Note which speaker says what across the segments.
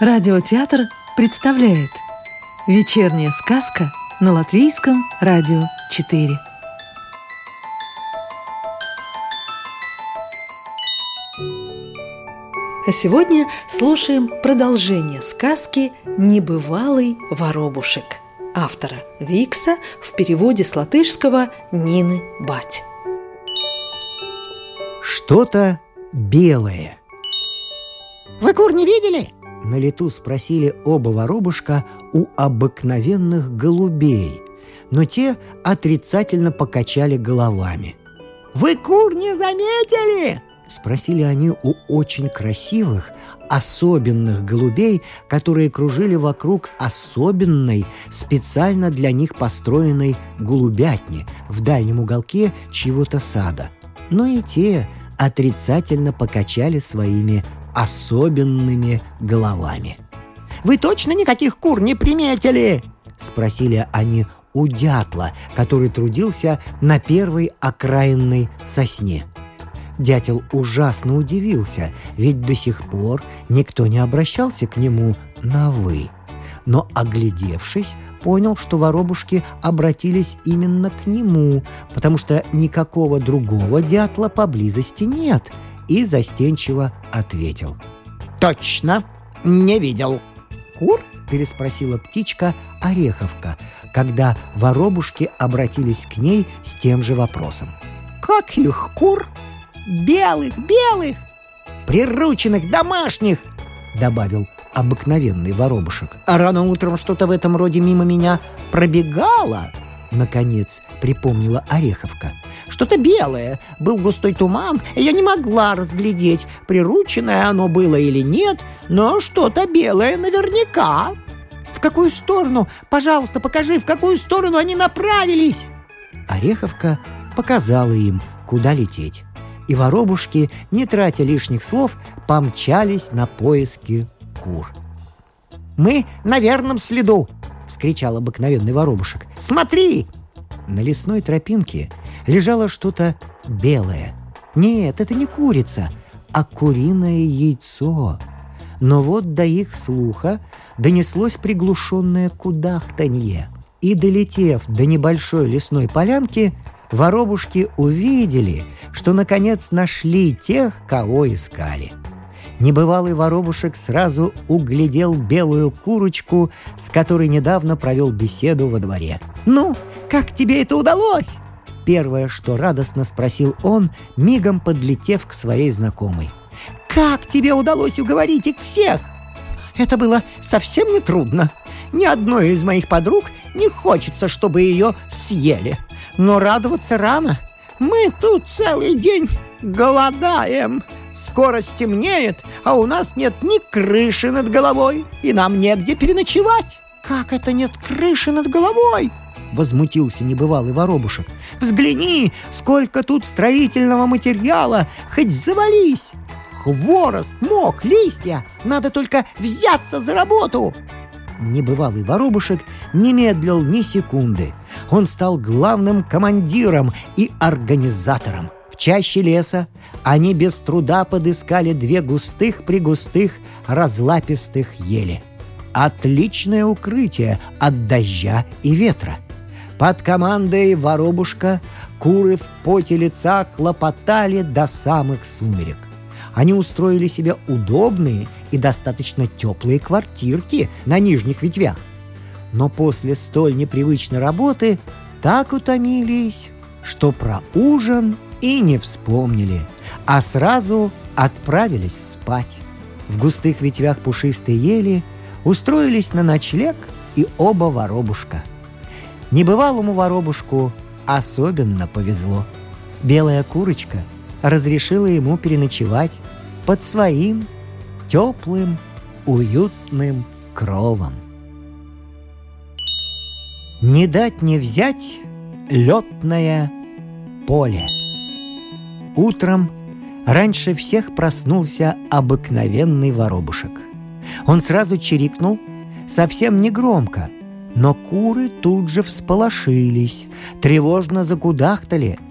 Speaker 1: Радиотеатр представляет Вечерняя сказка на Латвийском радио 4 А сегодня слушаем продолжение сказки «Небывалый воробушек» автора Викса в переводе с латышского Нины Бать.
Speaker 2: Что-то белое.
Speaker 3: Вы кур не видели?
Speaker 2: На лету спросили оба воробушка у обыкновенных голубей, но те отрицательно покачали головами.
Speaker 3: Вы кур не заметили?
Speaker 2: Спросили они у очень красивых, особенных голубей, которые кружили вокруг особенной, специально для них построенной голубятни в дальнем уголке чьего-то сада. Но и те отрицательно покачали своими особенными головами.
Speaker 3: «Вы точно никаких кур не приметили?»
Speaker 2: — спросили они у дятла, который трудился на первой окраинной сосне. Дятел ужасно удивился, ведь до сих пор никто не обращался к нему на «вы». Но, оглядевшись, понял, что воробушки обратились именно к нему, потому что никакого другого дятла поблизости нет, и застенчиво ответил.
Speaker 3: «Точно, не видел».
Speaker 2: «Кур?» – переспросила птичка Ореховка, когда воробушки обратились к ней с тем же вопросом.
Speaker 3: «Каких кур?» белых, белых, прирученных, домашних!» — добавил обыкновенный воробушек. «А рано утром что-то в этом роде мимо меня пробегало!» Наконец припомнила Ореховка. «Что-то белое, был густой туман, я не могла разглядеть, прирученное оно было или нет, но что-то белое наверняка!» «В какую сторону? Пожалуйста, покажи, в какую сторону они направились!»
Speaker 2: Ореховка показала им, куда лететь и воробушки, не тратя лишних слов, помчались на поиски кур.
Speaker 3: «Мы на верном следу!» — вскричал обыкновенный воробушек. «Смотри!»
Speaker 2: На лесной тропинке лежало что-то белое. Нет, это не курица, а куриное яйцо. Но вот до их слуха донеслось приглушенное кудахтанье. И, долетев до небольшой лесной полянки, воробушки увидели, что наконец нашли тех, кого искали. Небывалый воробушек сразу углядел белую курочку, с которой недавно провел беседу во дворе.
Speaker 3: «Ну, как тебе это удалось?»
Speaker 2: Первое, что радостно спросил он, мигом подлетев к своей знакомой.
Speaker 3: «Как тебе удалось уговорить их всех?» «Это было совсем не трудно. Ни одной из моих подруг не хочется, чтобы ее съели. Но радоваться рано. Мы тут целый день голодаем. Скоро стемнеет, а у нас нет ни крыши над головой, и нам негде переночевать. Как это нет крыши над головой? Возмутился небывалый воробушек. Взгляни, сколько тут строительного материала, хоть завались. Хворост, мох, листья. Надо только взяться за работу
Speaker 2: небывалый воробушек не медлил ни секунды. Он стал главным командиром и организатором. Чаще леса они без труда подыскали две густых-пригустых разлапистых ели. Отличное укрытие от дождя и ветра. Под командой воробушка куры в поте лица хлопотали до самых сумерек. Они устроили себе удобные и достаточно теплые квартирки на нижних ветвях. Но после столь непривычной работы так утомились, что про ужин и не вспомнили, а сразу отправились спать. В густых ветвях пушистой ели устроились на ночлег и оба воробушка. Небывалому воробушку особенно повезло. Белая курочка — разрешила ему переночевать под своим теплым, уютным кровом. Не дать не взять летное поле. Утром раньше всех проснулся обыкновенный воробушек. Он сразу чирикнул, совсем не громко, но куры тут же всполошились, тревожно закудахтали –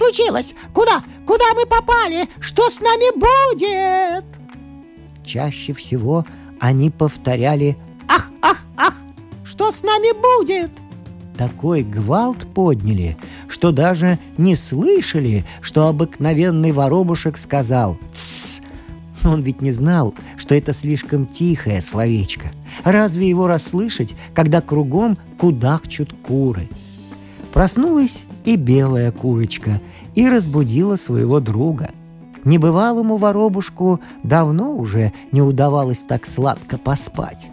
Speaker 3: случилось? Куда? Куда мы попали? Что с нами будет?»
Speaker 2: чаще всего они повторяли
Speaker 3: «Ах, ах, ах! Что с нами будет?»
Speaker 2: Такой гвалт подняли, что даже не слышали, что обыкновенный воробушек сказал «Тссс!» Он ведь не знал, что это слишком тихое словечко. Разве его расслышать, когда кругом кудахчут куры? Проснулась и белая курочка и разбудила своего друга. Небывалому воробушку давно уже не удавалось так сладко поспать.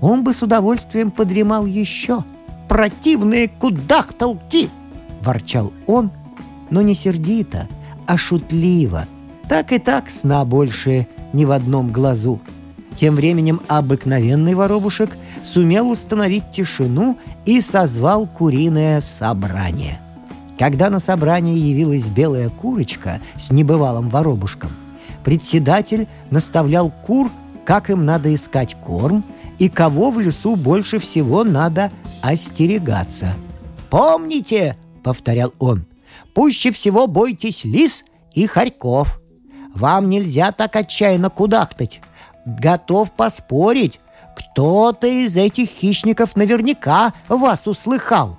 Speaker 2: Он бы с удовольствием подремал еще.
Speaker 3: «Противные кудахталки!»
Speaker 2: – ворчал он, но не сердито, а шутливо. Так и так сна больше ни в одном глазу. Тем временем обыкновенный воробушек сумел установить тишину и созвал куриное собрание – когда на собрании явилась белая курочка с небывалым воробушком, председатель наставлял кур, как им надо искать корм и кого в лесу больше всего надо остерегаться.
Speaker 3: «Помните, — повторял он, — пуще всего бойтесь лис и хорьков. Вам нельзя так отчаянно кудахтать. Готов поспорить, кто-то из этих хищников наверняка вас услыхал».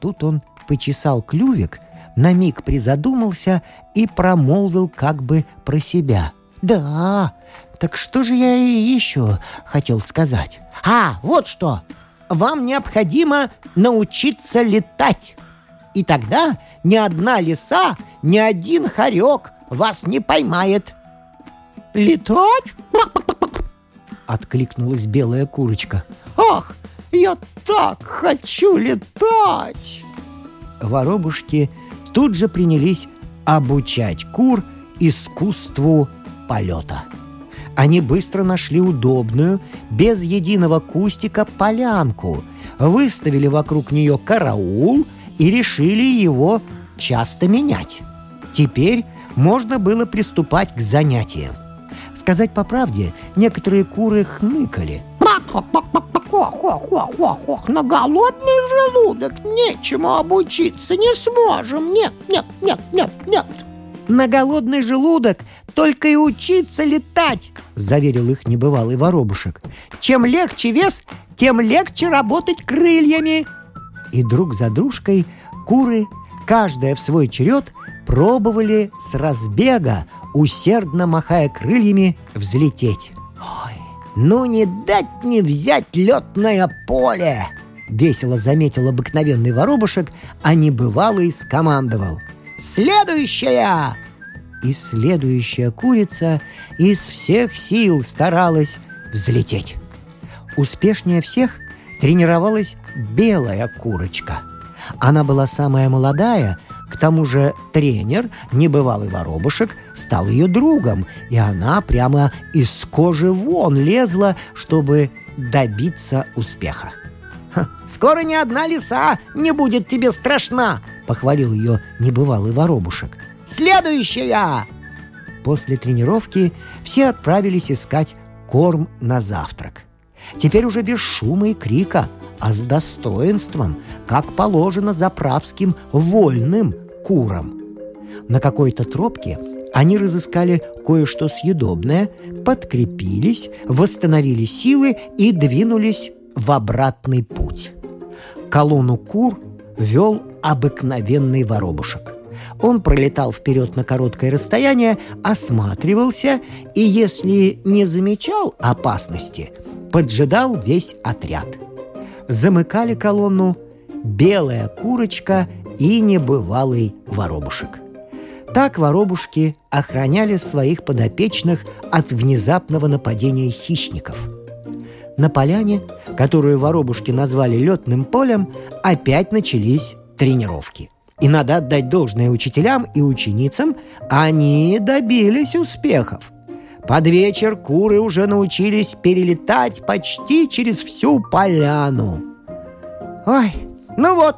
Speaker 2: Тут он почесал клювик, на миг призадумался и промолвил как бы про себя.
Speaker 3: «Да, так что же я еще хотел сказать? А, вот что! Вам необходимо научиться летать. И тогда ни одна лиса, ни один хорек вас не поймает». «Летать?» Откликнулась белая курочка. «Ах, я так хочу летать!»
Speaker 2: воробушки тут же принялись обучать кур искусству полета. Они быстро нашли удобную, без единого кустика полянку, выставили вокруг нее караул и решили его часто менять. Теперь можно было приступать к занятиям. Сказать по правде, некоторые куры хныкали.
Speaker 3: Ох-ох-ох-ох-ох, на голодный желудок нечему обучиться не сможем. Нет, нет, нет, нет, нет.
Speaker 2: На голодный желудок только и учиться летать, заверил их небывалый воробушек. Чем легче вес, тем легче работать крыльями. И друг за дружкой куры, каждая в свой черед, пробовали с разбега, усердно махая крыльями, взлететь.
Speaker 3: Ой, ну не дать не взять летное поле! Весело заметил обыкновенный воробушек, а небывалый скомандовал. «Следующая!»
Speaker 2: И следующая курица из всех сил старалась взлететь. Успешнее всех тренировалась белая курочка. Она была самая молодая — к тому же тренер, небывалый воробушек, стал ее другом, и она прямо из кожи вон лезла, чтобы добиться успеха.
Speaker 3: «Скоро ни одна лиса не будет тебе страшна!» — похвалил ее небывалый воробушек. «Следующая!»
Speaker 2: После тренировки все отправились искать корм на завтрак. Теперь уже без шума и крика — а с достоинством, как положено заправским вольным курам. На какой-то тропке они разыскали кое-что съедобное, подкрепились, восстановили силы и двинулись в обратный путь. Колонну кур вел обыкновенный воробушек. Он пролетал вперед на короткое расстояние, осматривался и, если не замечал опасности, поджидал весь отряд – замыкали колонну белая курочка и небывалый воробушек. Так воробушки охраняли своих подопечных от внезапного нападения хищников. На поляне, которую воробушки назвали летным полем, опять начались тренировки. И надо отдать должное учителям и ученицам, они добились успехов. Под вечер куры уже научились перелетать почти через всю поляну. «Ой, ну вот,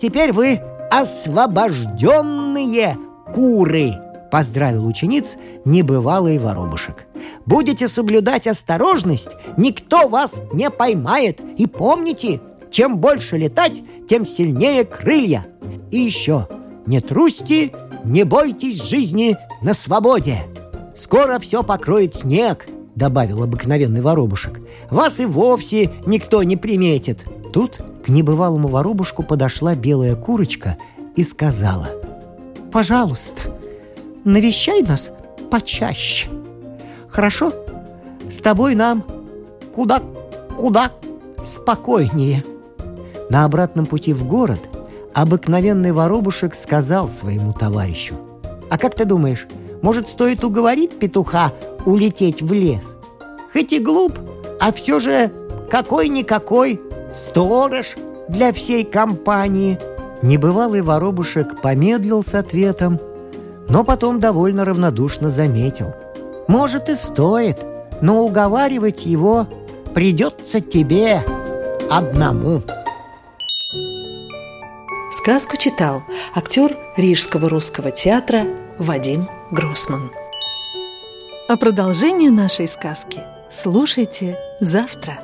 Speaker 2: теперь вы освобожденные куры!» Поздравил учениц небывалый воробушек. «Будете соблюдать осторожность, никто вас не поймает. И помните, чем больше летать, тем сильнее крылья. И еще, не трусьте, не бойтесь жизни на свободе!» Скоро все покроет снег, добавил обыкновенный воробушек, вас и вовсе никто не приметит. Тут к небывалому воробушку подошла белая курочка и сказала,
Speaker 3: «Пожалуйста, навещай нас почаще. Хорошо? С тобой нам куда, куда спокойнее».
Speaker 2: На обратном пути в город обыкновенный воробушек сказал своему товарищу, «А как ты думаешь, может, стоит уговорить петуха улететь в лес? Хоть и глуп, а все же какой-никакой сторож для всей компании». Небывалый воробушек помедлил с ответом, но потом довольно равнодушно заметил. «Может, и стоит, но уговаривать его придется тебе одному».
Speaker 1: Сказку читал актер Рижского русского театра Вадим Гроссман. А продолжение нашей сказки слушайте завтра.